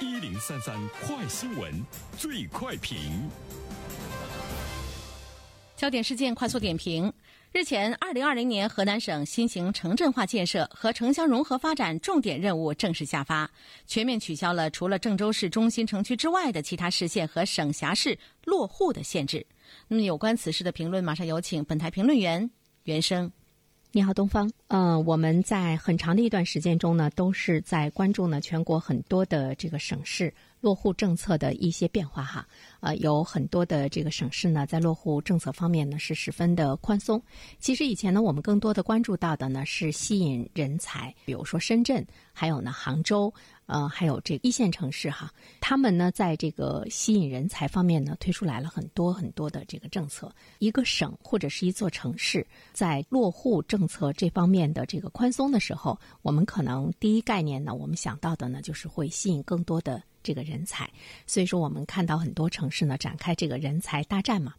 一零三三快新闻，最快评。焦点事件快速点评：日前，二零二零年河南省新型城镇化建设和城乡融合发展重点任务正式下发，全面取消了除了郑州市中心城区之外的其他市县和省辖市落户的限制。那么，有关此事的评论，马上有请本台评论员袁生。你好，东方。嗯，我们在很长的一段时间中呢，都是在关注呢全国很多的这个省市落户政策的一些变化哈。呃，有很多的这个省市呢，在落户政策方面呢是十分的宽松。其实以前呢，我们更多的关注到的呢是吸引人才，比如说深圳，还有呢杭州。呃，还有这一线城市哈，他们呢，在这个吸引人才方面呢，推出来了很多很多的这个政策。一个省或者是一座城市，在落户政策这方面的这个宽松的时候，我们可能第一概念呢，我们想到的呢，就是会吸引更多的这个人才。所以说，我们看到很多城市呢，展开这个人才大战嘛。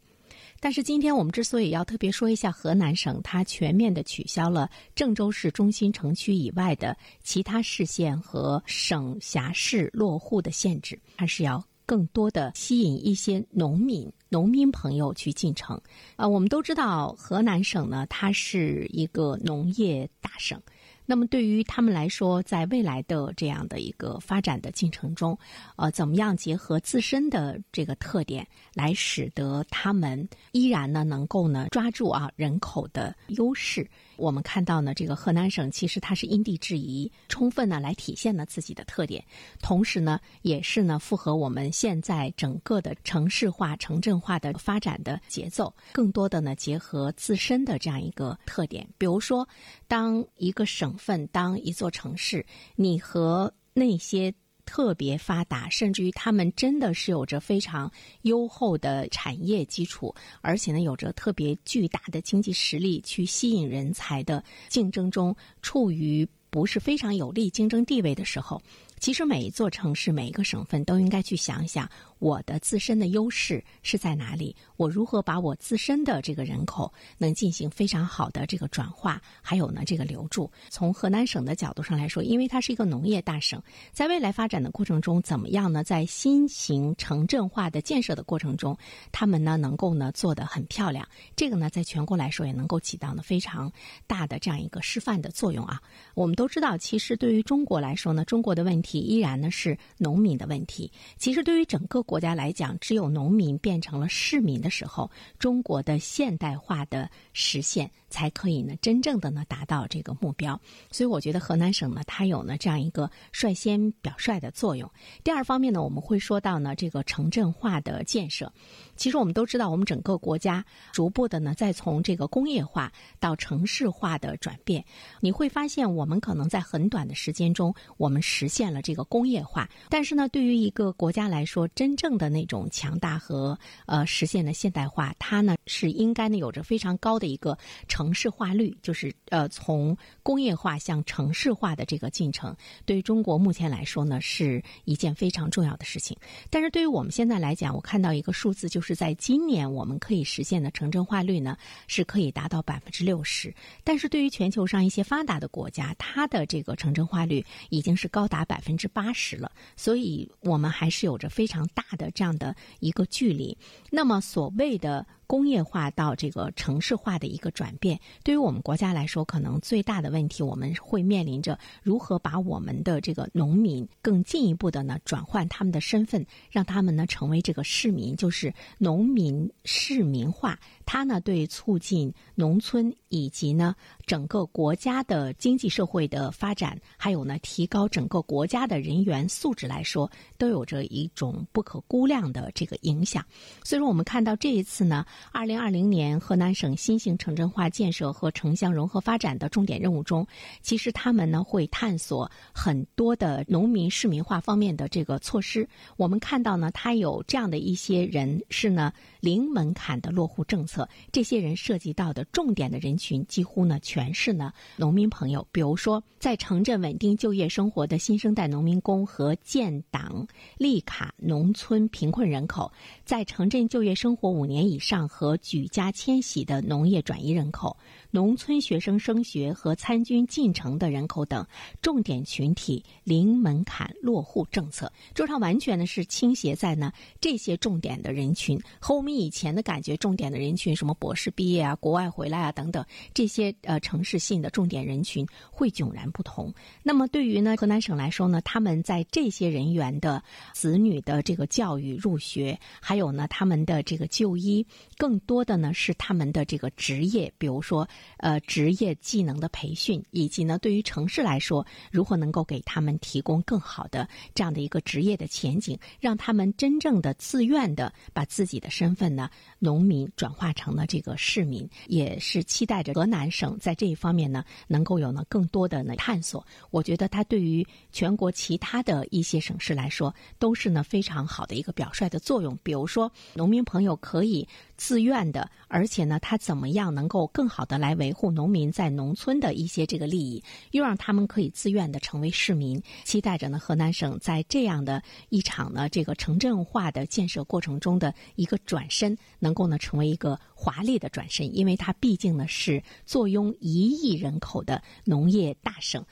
但是今天我们之所以要特别说一下河南省，它全面的取消了郑州市中心城区以外的其他市县和省辖市落户的限制，它是要更多的吸引一些农民、农民朋友去进城。啊，我们都知道河南省呢，它是一个农业大省。那么对于他们来说，在未来的这样的一个发展的进程中，呃，怎么样结合自身的这个特点，来使得他们依然呢能够呢抓住啊人口的优势？我们看到呢，这个河南省其实它是因地制宜，充分呢来体现了自己的特点，同时呢也是呢符合我们现在整个的城市化、城镇化的发展的节奏，更多的呢结合自身的这样一个特点，比如说，当一个省。份当一座城市，你和那些特别发达，甚至于他们真的是有着非常优厚的产业基础，而且呢有着特别巨大的经济实力去吸引人才的竞争中，处于不是非常有利竞争地位的时候。其实每一座城市、每一个省份都应该去想一想，我的自身的优势是在哪里？我如何把我自身的这个人口能进行非常好的这个转化，还有呢这个留住？从河南省的角度上来说，因为它是一个农业大省，在未来发展的过程中，怎么样呢？在新型城镇化的建设的过程中，他们呢能够呢做得很漂亮。这个呢，在全国来说也能够起到呢非常大的这样一个示范的作用啊。我们都知道，其实对于中国来说呢，中国的问题。依然呢是农民的问题。其实对于整个国家来讲，只有农民变成了市民的时候，中国的现代化的实现才可以呢真正的呢达到这个目标。所以我觉得河南省呢，它有呢这样一个率先表率的作用。第二方面呢，我们会说到呢这个城镇化的建设。其实我们都知道，我们整个国家逐步的呢在从这个工业化到城市化的转变。你会发现，我们可能在很短的时间中，我们实现了。这个工业化，但是呢，对于一个国家来说，真正的那种强大和呃实现的现代化，它呢是应该呢有着非常高的一个城市化率，就是呃从工业化向城市化的这个进程，对于中国目前来说呢是一件非常重要的事情。但是对于我们现在来讲，我看到一个数字，就是在今年我们可以实现的城镇化率呢是可以达到百分之六十，但是对于全球上一些发达的国家，它的这个城镇化率已经是高达百分。之八十了，所以我们还是有着非常大的这样的一个距离。那么所谓的。工业化到这个城市化的一个转变，对于我们国家来说，可能最大的问题，我们会面临着如何把我们的这个农民更进一步的呢转换他们的身份，让他们呢成为这个市民，就是农民市民化。它呢对促进农村以及呢整个国家的经济社会的发展，还有呢提高整个国家的人员素质来说，都有着一种不可估量的这个影响。所以说，我们看到这一次呢。二零二零年河南省新型城镇化建设和城乡融合发展的重点任务中，其实他们呢会探索很多的农民市民化方面的这个措施。我们看到呢，他有这样的一些人是呢零门槛的落户政策，这些人涉及到的重点的人群几乎呢全是呢农民朋友。比如说，在城镇稳定就业生活的新生代农民工和建档立卡农村贫困人口，在城镇就业生活五年以上。和举家迁徙的农业转移人口，农村学生升学和参军进城的人口等重点群体零门槛落户政策。周常完全呢是倾斜在呢这些重点的人群，和我们以前的感觉重点的人群，什么博士毕业啊、国外回来啊等等这些呃城市性的重点人群会迥然不同。那么对于呢河南省来说呢，他们在这些人员的子女的这个教育入学，还有呢他们的这个就医，更多的呢是他们的这个职业，比如说呃职业技能的培训，以及呢对于城市来说，如何能够给他们提供更好的这样的一个职业的前景，让他们真正的自愿的把自己的身份呢农民转化成了这个市民，也是期待着河南省在这一方面呢能够有呢更多的呢探索。我觉得它对于全国其他的一些省市来说，都是呢非常好的一个表率的作用。比如说，农民朋友可以自愿的，而且呢，他怎么样能够更好的来维护农民在农村的一些这个利益，又让他们可以自愿的成为市民。期待着呢，河南省在这样的一场呢这个城镇化的建设过程中的一个转身，能够呢成为一个华丽的转身，因为它毕竟呢是坐拥一亿人口的农业大省。